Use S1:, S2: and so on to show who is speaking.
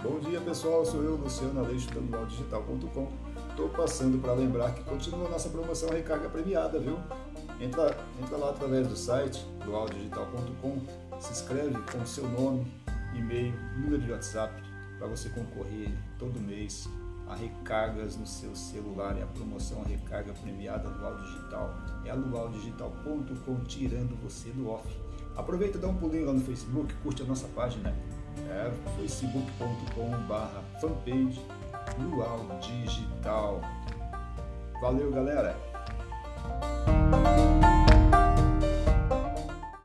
S1: Bom dia pessoal, sou eu, Luciano Aleixo, do anualdigital.com. Estou passando para lembrar que continua nossa promoção Recarga Premiada, viu? Entra, entra lá através do site, dualdigital.com, se inscreve com seu nome, e-mail, número de WhatsApp, para você concorrer todo mês a recargas no seu celular. É a promoção Recarga Premiada Luau Digital. É a luaudigital.com tirando você do off. Aproveita e dá um pulinho lá no Facebook, curte a nossa página. É facebook.com barra fanpage Luau Digital. Valeu, galera!